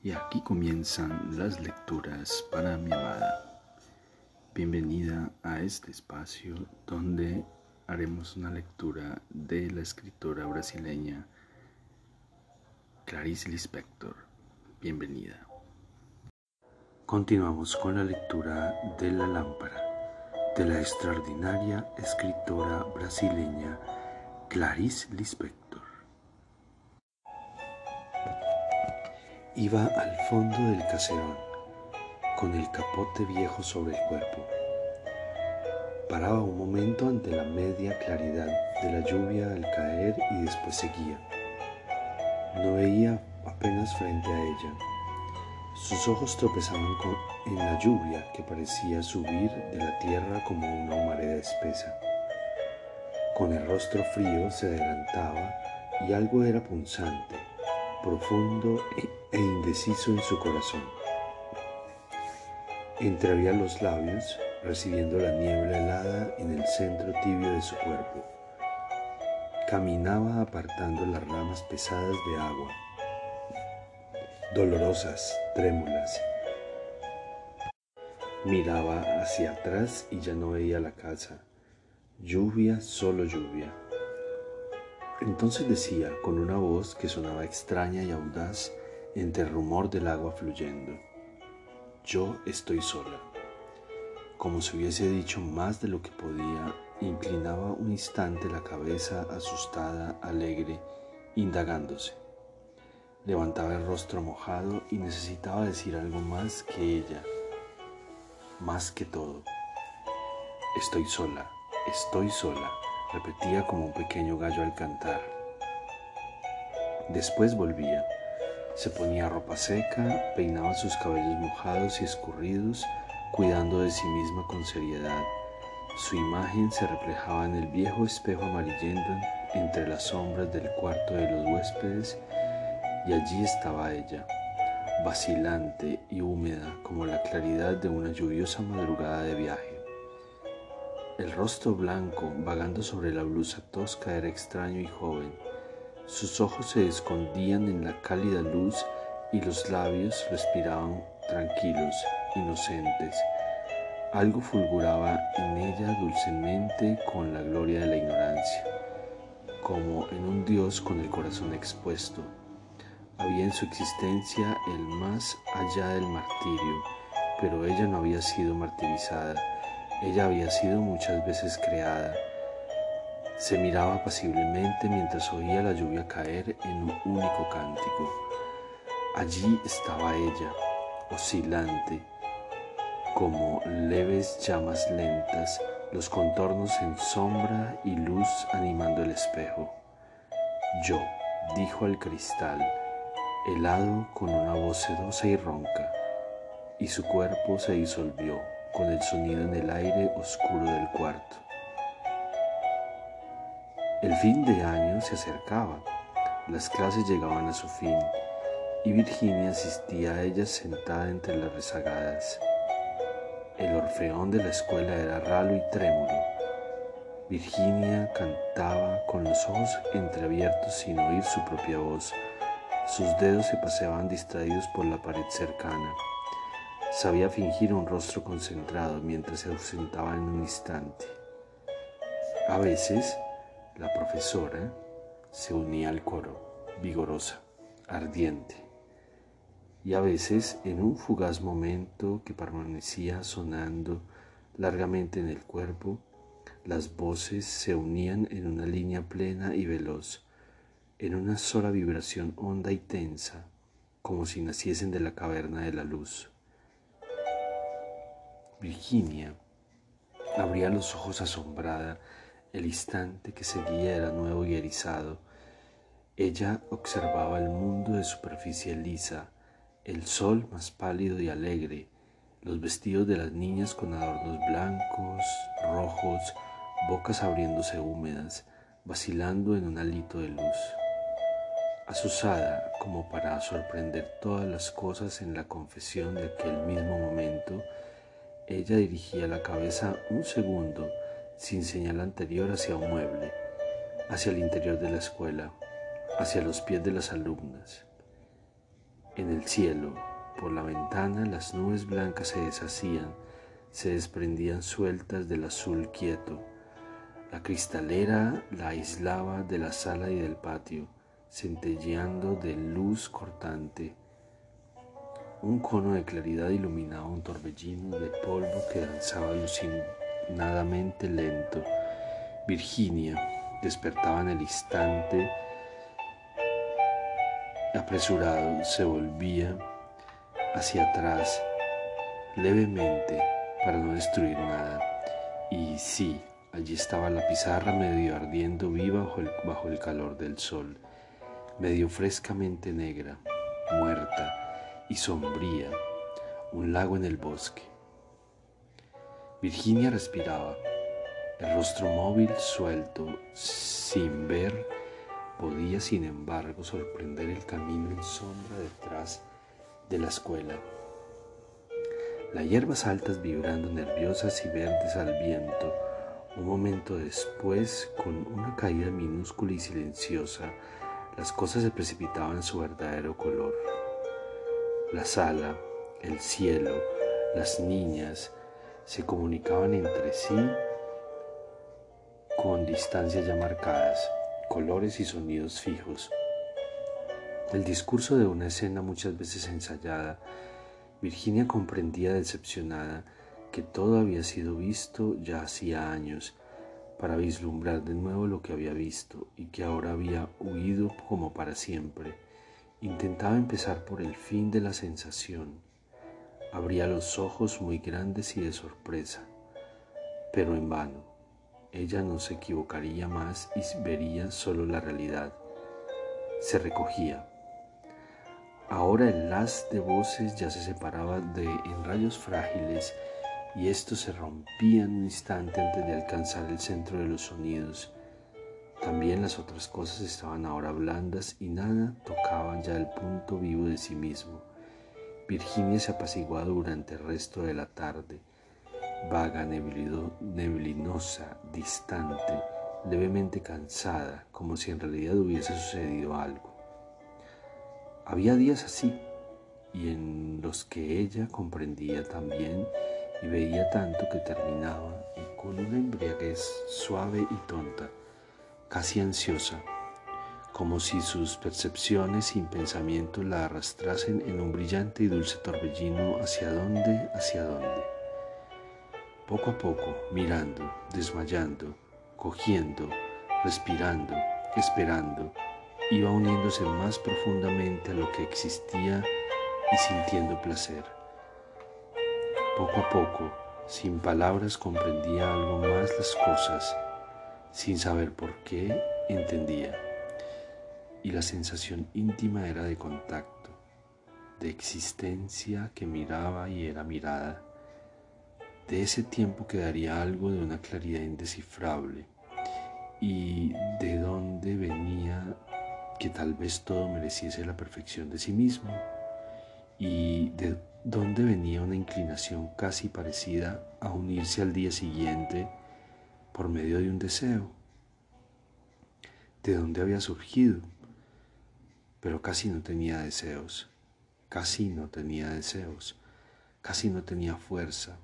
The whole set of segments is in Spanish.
Y aquí comienzan las lecturas para mi amada. Bienvenida a este espacio donde haremos una lectura de la escritora brasileña Clarice Lispector. Bienvenida. Continuamos con la lectura de La lámpara de la extraordinaria escritora brasileña Clarice Lispector. Iba al fondo del caserón, con el capote viejo sobre el cuerpo. Paraba un momento ante la media claridad de la lluvia al caer y después seguía. No veía apenas frente a ella. Sus ojos tropezaban en la lluvia que parecía subir de la tierra como una humareda espesa. Con el rostro frío se adelantaba y algo era punzante, profundo e indeciso en su corazón. Entreabría los labios, recibiendo la niebla helada en el centro tibio de su cuerpo. Caminaba apartando las ramas pesadas de agua, dolorosas, trémulas. Miraba hacia atrás y ya no veía la casa. Lluvia, solo lluvia. Entonces decía con una voz que sonaba extraña y audaz entre el rumor del agua fluyendo, yo estoy sola. Como si hubiese dicho más de lo que podía, inclinaba un instante la cabeza asustada, alegre, indagándose. Levantaba el rostro mojado y necesitaba decir algo más que ella, más que todo. Estoy sola, estoy sola, repetía como un pequeño gallo al cantar. Después volvía se ponía ropa seca, peinaba sus cabellos mojados y escurridos, cuidando de sí misma con seriedad. Su imagen se reflejaba en el viejo espejo amarillento entre las sombras del cuarto de los huéspedes y allí estaba ella, vacilante y húmeda como la claridad de una lluviosa madrugada de viaje. El rostro blanco vagando sobre la blusa tosca era extraño y joven sus ojos se escondían en la cálida luz y los labios respiraban tranquilos, inocentes. Algo fulguraba en ella dulcemente con la gloria de la ignorancia, como en un Dios con el corazón expuesto. Había en su existencia el más allá del martirio, pero ella no había sido martirizada, ella había sido muchas veces creada se miraba apaciblemente mientras oía la lluvia caer en un único cántico. Allí estaba ella, oscilante, como leves llamas lentas, los contornos en sombra y luz animando el espejo. Yo, dijo al cristal, helado con una voz sedosa y ronca, y su cuerpo se disolvió con el sonido en el aire oscuro del cuarto. El fin de año se acercaba, las clases llegaban a su fin y Virginia asistía a ellas sentada entre las rezagadas. El orfeón de la escuela era ralo y trémulo. Virginia cantaba con los ojos entreabiertos sin oír su propia voz. Sus dedos se paseaban distraídos por la pared cercana. Sabía fingir un rostro concentrado mientras se ausentaba en un instante. A veces, la profesora se unía al coro, vigorosa, ardiente, y a veces en un fugaz momento que permanecía sonando largamente en el cuerpo, las voces se unían en una línea plena y veloz, en una sola vibración honda y tensa, como si naciesen de la caverna de la luz. Virginia abría los ojos asombrada el instante que seguía era nuevo y erizado. Ella observaba el mundo de superficie lisa, el sol más pálido y alegre, los vestidos de las niñas con adornos blancos, rojos, bocas abriéndose húmedas, vacilando en un alito de luz. Asusada como para sorprender todas las cosas en la confesión de aquel mismo momento, ella dirigía la cabeza un segundo sin señal anterior hacia un mueble, hacia el interior de la escuela, hacia los pies de las alumnas. En el cielo, por la ventana, las nubes blancas se deshacían, se desprendían sueltas del azul quieto. La cristalera la aislaba de la sala y del patio, centelleando de luz cortante. Un cono de claridad iluminaba un torbellino de polvo que danzaba alucinadamente lento. Virginia despertaba en el instante apresurado, se volvía hacia atrás levemente para no destruir nada. Y sí, allí estaba la pizarra medio ardiendo viva bajo el, bajo el calor del sol, medio frescamente negra, muerta y sombría, un lago en el bosque. Virginia respiraba, el rostro móvil, suelto, sin ver, podía sin embargo sorprender el camino en sombra detrás de la escuela. Las hierbas altas vibrando nerviosas y verdes al viento, un momento después, con una caída minúscula y silenciosa, las cosas se precipitaban en su verdadero color. La sala, el cielo, las niñas se comunicaban entre sí con distancias ya marcadas, colores y sonidos fijos. El discurso de una escena muchas veces ensayada, Virginia comprendía decepcionada que todo había sido visto ya hacía años, para vislumbrar de nuevo lo que había visto y que ahora había huido como para siempre Intentaba empezar por el fin de la sensación. Abría los ojos muy grandes y de sorpresa, pero en vano. Ella no se equivocaría más y vería solo la realidad. Se recogía. Ahora el las de voces ya se separaba de en rayos frágiles y estos se rompían un instante antes de alcanzar el centro de los sonidos también las otras cosas estaban ahora blandas y nada tocaba ya el punto vivo de sí mismo. Virginia se apaciguaba durante el resto de la tarde, vaga, neblinosa, distante, levemente cansada, como si en realidad hubiese sucedido algo. Había días así, y en los que ella comprendía también y veía tanto que terminaba con una embriaguez suave y tonta casi ansiosa, como si sus percepciones sin pensamiento la arrastrasen en un brillante y dulce torbellino hacia dónde, hacia dónde. Poco a poco, mirando, desmayando, cogiendo, respirando, esperando, iba uniéndose más profundamente a lo que existía y sintiendo placer. Poco a poco, sin palabras, comprendía algo más las cosas sin saber por qué, entendía. Y la sensación íntima era de contacto, de existencia que miraba y era mirada. De ese tiempo quedaría algo de una claridad indescifrable y de dónde venía que tal vez todo mereciese la perfección de sí mismo y de dónde venía una inclinación casi parecida a unirse al día siguiente por medio de un deseo. ¿De dónde había surgido? Pero casi no tenía deseos, casi no tenía deseos, casi no tenía fuerza.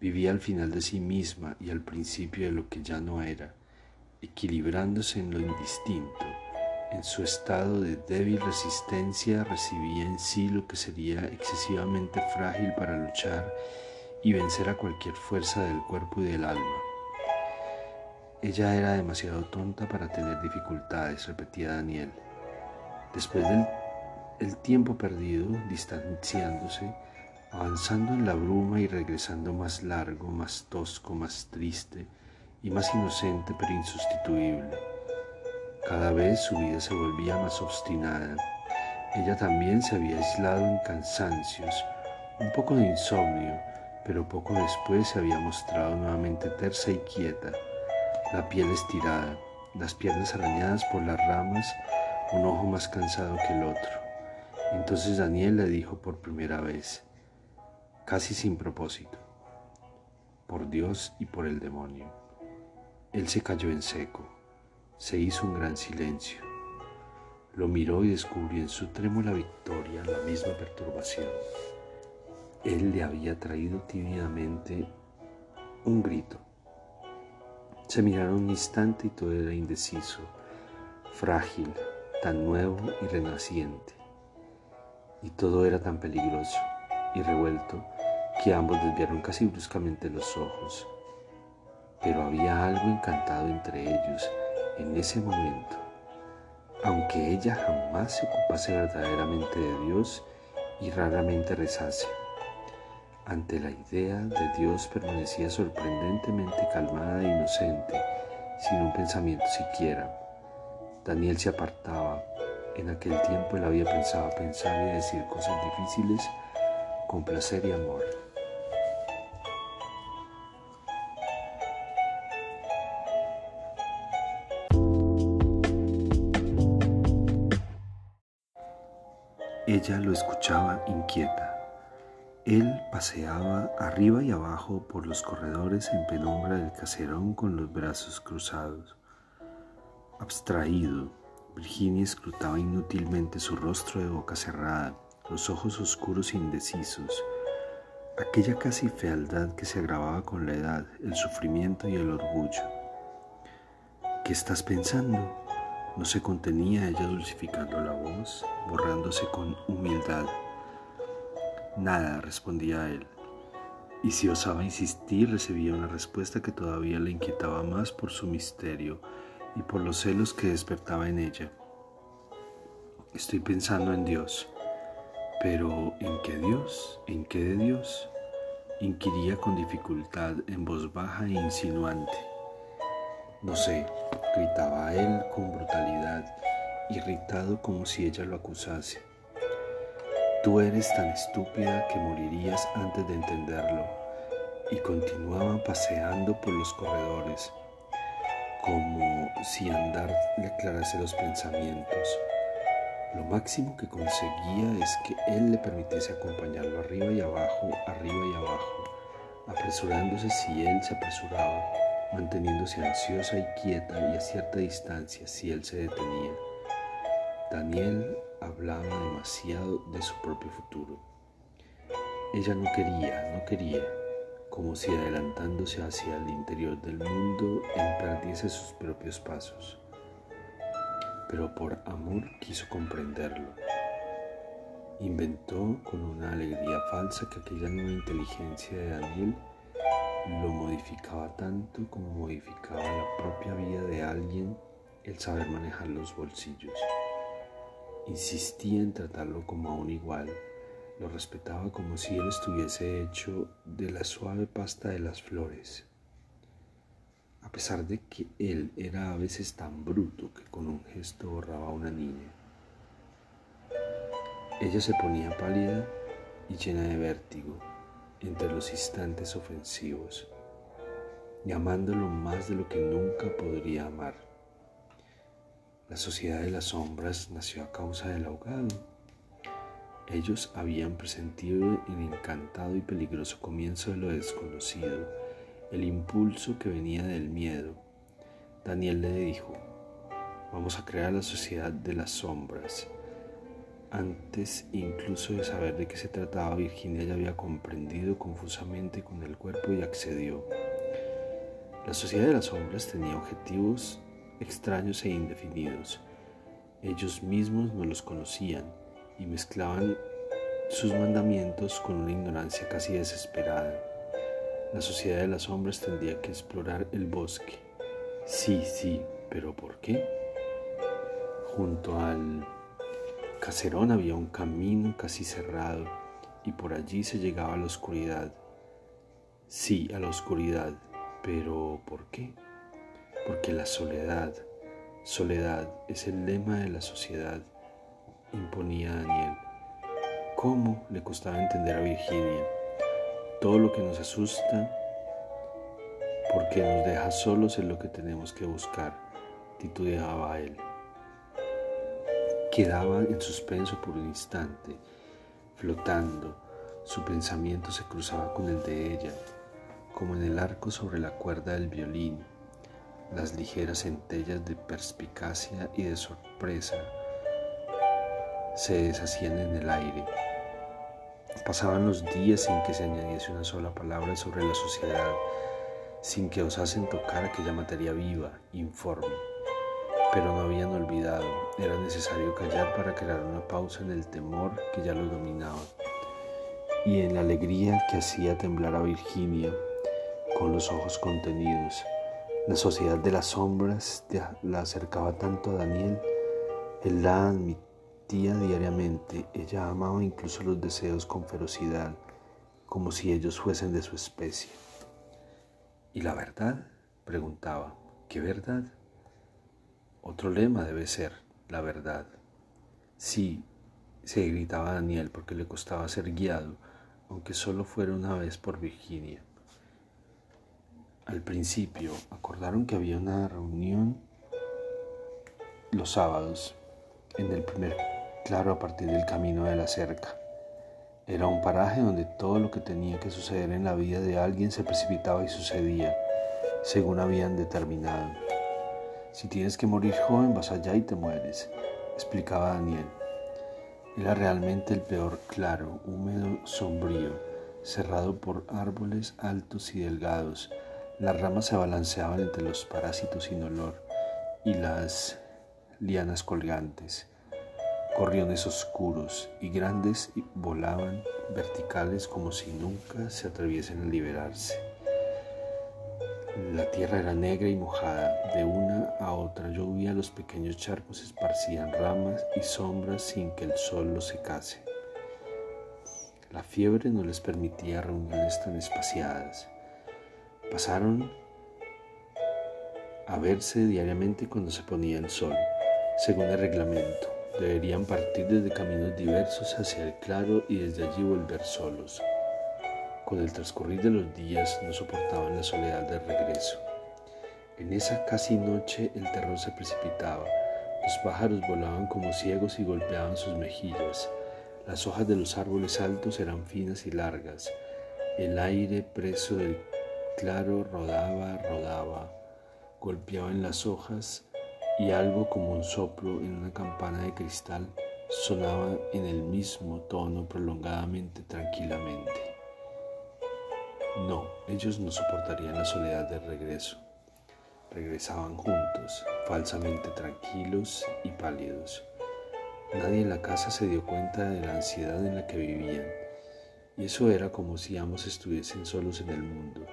Vivía al final de sí misma y al principio de lo que ya no era, equilibrándose en lo indistinto. En su estado de débil resistencia recibía en sí lo que sería excesivamente frágil para luchar y vencer a cualquier fuerza del cuerpo y del alma. Ella era demasiado tonta para tener dificultades, repetía Daniel. Después del tiempo perdido, distanciándose, avanzando en la bruma y regresando más largo, más tosco, más triste y más inocente pero insustituible. Cada vez su vida se volvía más obstinada. Ella también se había aislado en cansancios, un poco de insomnio, pero poco después se había mostrado nuevamente tersa y quieta la piel estirada, las piernas arañadas por las ramas, un ojo más cansado que el otro. Entonces Daniel le dijo por primera vez, casi sin propósito, por Dios y por el demonio. Él se cayó en seco, se hizo un gran silencio. Lo miró y descubrió en su trémula victoria la misma perturbación. Él le había traído tímidamente un grito. Se miraron un instante y todo era indeciso, frágil, tan nuevo y renaciente. Y todo era tan peligroso y revuelto que ambos desviaron casi bruscamente los ojos. Pero había algo encantado entre ellos en ese momento. Aunque ella jamás se ocupase verdaderamente de Dios y raramente rezase. Ante la idea de Dios permanecía sorprendentemente calmada e inocente, sin un pensamiento siquiera. Daniel se apartaba. En aquel tiempo él había pensado pensar y decir cosas difíciles con placer y amor. Ella lo escuchaba inquieta. Él paseaba arriba y abajo por los corredores en penumbra del caserón con los brazos cruzados. Abstraído, Virginia escrutaba inútilmente su rostro de boca cerrada, los ojos oscuros e indecisos, aquella casi fealdad que se agravaba con la edad, el sufrimiento y el orgullo. ¿Qué estás pensando? No se contenía ella dulcificando la voz, borrándose con humildad. Nada, respondía él. Y si osaba insistir, recibía una respuesta que todavía le inquietaba más por su misterio y por los celos que despertaba en ella. Estoy pensando en Dios. Pero ¿en qué Dios? ¿En qué de Dios? Inquiría con dificultad en voz baja e insinuante. No sé, gritaba él con brutalidad, irritado como si ella lo acusase. Tú eres tan estúpida que morirías antes de entenderlo. Y continuaba paseando por los corredores, como si andar le aclarase los pensamientos. Lo máximo que conseguía es que él le permitiese acompañarlo arriba y abajo, arriba y abajo, apresurándose si él se apresuraba, manteniéndose ansiosa y quieta y a cierta distancia si él se detenía. Daniel hablaba demasiado de su propio futuro. Ella no quería, no quería, como si adelantándose hacia el interior del mundo emprendise sus propios pasos. Pero por amor quiso comprenderlo. Inventó con una alegría falsa que aquella nueva inteligencia de Daniel lo modificaba tanto como modificaba la propia vida de alguien el saber manejar los bolsillos. Insistía en tratarlo como a un igual, lo respetaba como si él estuviese hecho de la suave pasta de las flores. A pesar de que él era a veces tan bruto que con un gesto borraba a una niña. Ella se ponía pálida y llena de vértigo entre los instantes ofensivos, llamándolo más de lo que nunca podría amar. La sociedad de las sombras nació a causa del ahogado. Ellos habían presentido el encantado y peligroso comienzo de lo desconocido, el impulso que venía del miedo. Daniel le dijo, vamos a crear la sociedad de las sombras. Antes incluso de saber de qué se trataba, Virginia ya había comprendido confusamente con el cuerpo y accedió. La sociedad de las sombras tenía objetivos extraños e indefinidos. Ellos mismos no los conocían y mezclaban sus mandamientos con una ignorancia casi desesperada. La sociedad de las sombras tendría que explorar el bosque. Sí, sí, pero ¿por qué? Junto al caserón había un camino casi cerrado y por allí se llegaba a la oscuridad. Sí, a la oscuridad, pero ¿por qué? porque la soledad, soledad es el lema de la sociedad, imponía Daniel. ¿Cómo le costaba entender a Virginia? Todo lo que nos asusta, porque nos deja solos en lo que tenemos que buscar, titubeaba él. Quedaba en suspenso por un instante, flotando, su pensamiento se cruzaba con el de ella, como en el arco sobre la cuerda del violín las ligeras centellas de perspicacia y de sorpresa se deshacían en el aire. Pasaban los días sin que se añadiese una sola palabra sobre la sociedad, sin que osasen tocar aquella materia viva, informe. Pero no habían olvidado, era necesario callar para crear una pausa en el temor que ya los dominaba y en la alegría que hacía temblar a Virginia con los ojos contenidos. La sociedad de las sombras la acercaba tanto a Daniel, él la admitía diariamente, ella amaba incluso los deseos con ferocidad, como si ellos fuesen de su especie. ¿Y la verdad? preguntaba. ¿Qué verdad? Otro lema debe ser la verdad. Sí, se gritaba Daniel porque le costaba ser guiado, aunque solo fuera una vez por Virginia. Al principio acordaron que había una reunión los sábados en el primer claro a partir del camino de la cerca. Era un paraje donde todo lo que tenía que suceder en la vida de alguien se precipitaba y sucedía, según habían determinado. Si tienes que morir joven, vas allá y te mueres, explicaba Daniel. Era realmente el peor claro, húmedo, sombrío, cerrado por árboles altos y delgados, las ramas se balanceaban entre los parásitos sin olor y las lianas colgantes. Corriones oscuros y grandes volaban verticales como si nunca se atreviesen a liberarse. La tierra era negra y mojada. De una a otra lluvia los pequeños charcos esparcían ramas y sombras sin que el sol los secase. La fiebre no les permitía reuniones tan espaciadas. Pasaron a verse diariamente cuando se ponía el sol, según el reglamento. Deberían partir desde caminos diversos hacia el claro y desde allí volver solos. Con el transcurrir de los días no soportaban la soledad del regreso. En esa casi noche el terror se precipitaba. Los pájaros volaban como ciegos y golpeaban sus mejillas. Las hojas de los árboles altos eran finas y largas. El aire preso del claro rodaba, rodaba, golpeaba en las hojas y algo como un soplo en una campana de cristal sonaba en el mismo tono prolongadamente, tranquilamente. No, ellos no soportarían la soledad del regreso. Regresaban juntos, falsamente tranquilos y pálidos. Nadie en la casa se dio cuenta de la ansiedad en la que vivían, y eso era como si ambos estuviesen solos en el mundo.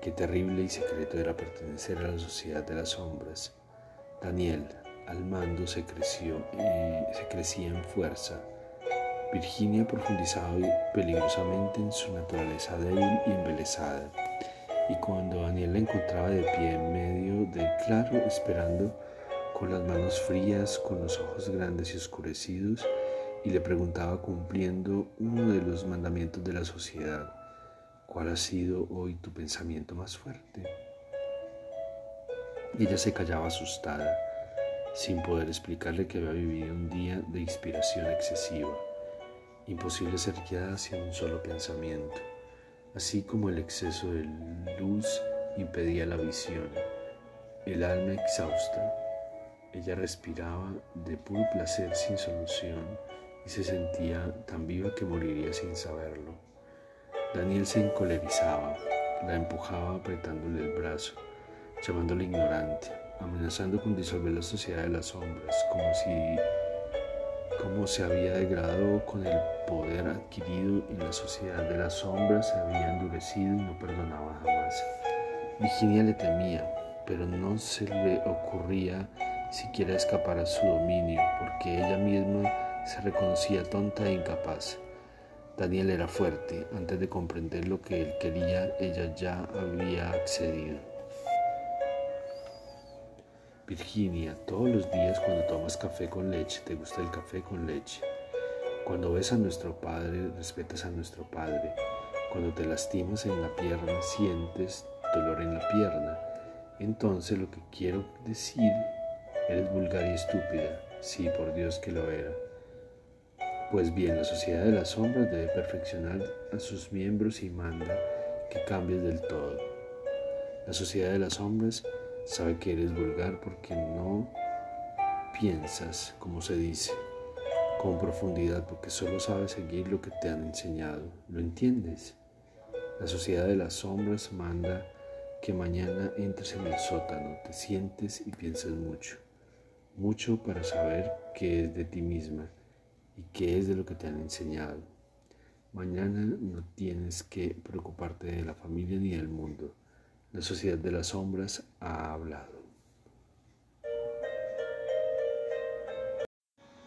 Qué terrible y secreto era pertenecer a la sociedad de las sombras. Daniel, al mando, se creció, eh, se crecía en fuerza. Virginia profundizaba peligrosamente en su naturaleza débil y embelesada. Y cuando Daniel la encontraba de pie en medio del claro, esperando, con las manos frías, con los ojos grandes y oscurecidos, y le preguntaba cumpliendo uno de los mandamientos de la sociedad, ¿Cuál ha sido hoy tu pensamiento más fuerte? Ella se callaba asustada, sin poder explicarle que había vivido un día de inspiración excesiva. Imposible ser guiada hacia un solo pensamiento, así como el exceso de luz impedía la visión. El alma exhausta, ella respiraba de puro placer sin solución y se sentía tan viva que moriría sin saberlo. Daniel se encolerizaba, la empujaba apretándole el brazo, llamándole ignorante, amenazando con disolver la sociedad de las sombras, como si como se había degradado con el poder adquirido y la sociedad de las sombras se había endurecido y no perdonaba jamás. Virginia le temía, pero no se le ocurría siquiera escapar a su dominio, porque ella misma se reconocía tonta e incapaz. Daniel era fuerte. Antes de comprender lo que él quería, ella ya había accedido. Virginia, todos los días cuando tomas café con leche, te gusta el café con leche. Cuando ves a nuestro Padre, respetas a nuestro Padre. Cuando te lastimas en la pierna, sientes dolor en la pierna. Entonces lo que quiero decir, eres vulgar y estúpida. Sí, por Dios que lo era. Pues bien, la sociedad de las sombras debe perfeccionar a sus miembros y manda que cambies del todo. La sociedad de las sombras sabe que eres vulgar porque no piensas como se dice. con profundidad porque solo sabes seguir lo que te han enseñado. ¿Lo entiendes? La sociedad de las sombras manda que mañana entres en el sótano, te sientes y pienses mucho. Mucho para saber qué es de ti misma y qué es de lo que te han enseñado. Mañana no tienes que preocuparte de la familia ni del mundo. La sociedad de las sombras ha hablado.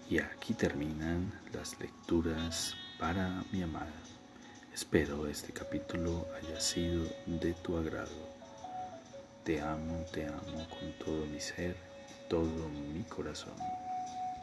Y aquí terminan las lecturas para mi amada. Espero este capítulo haya sido de tu agrado. Te amo, te amo con todo mi ser, todo mi corazón.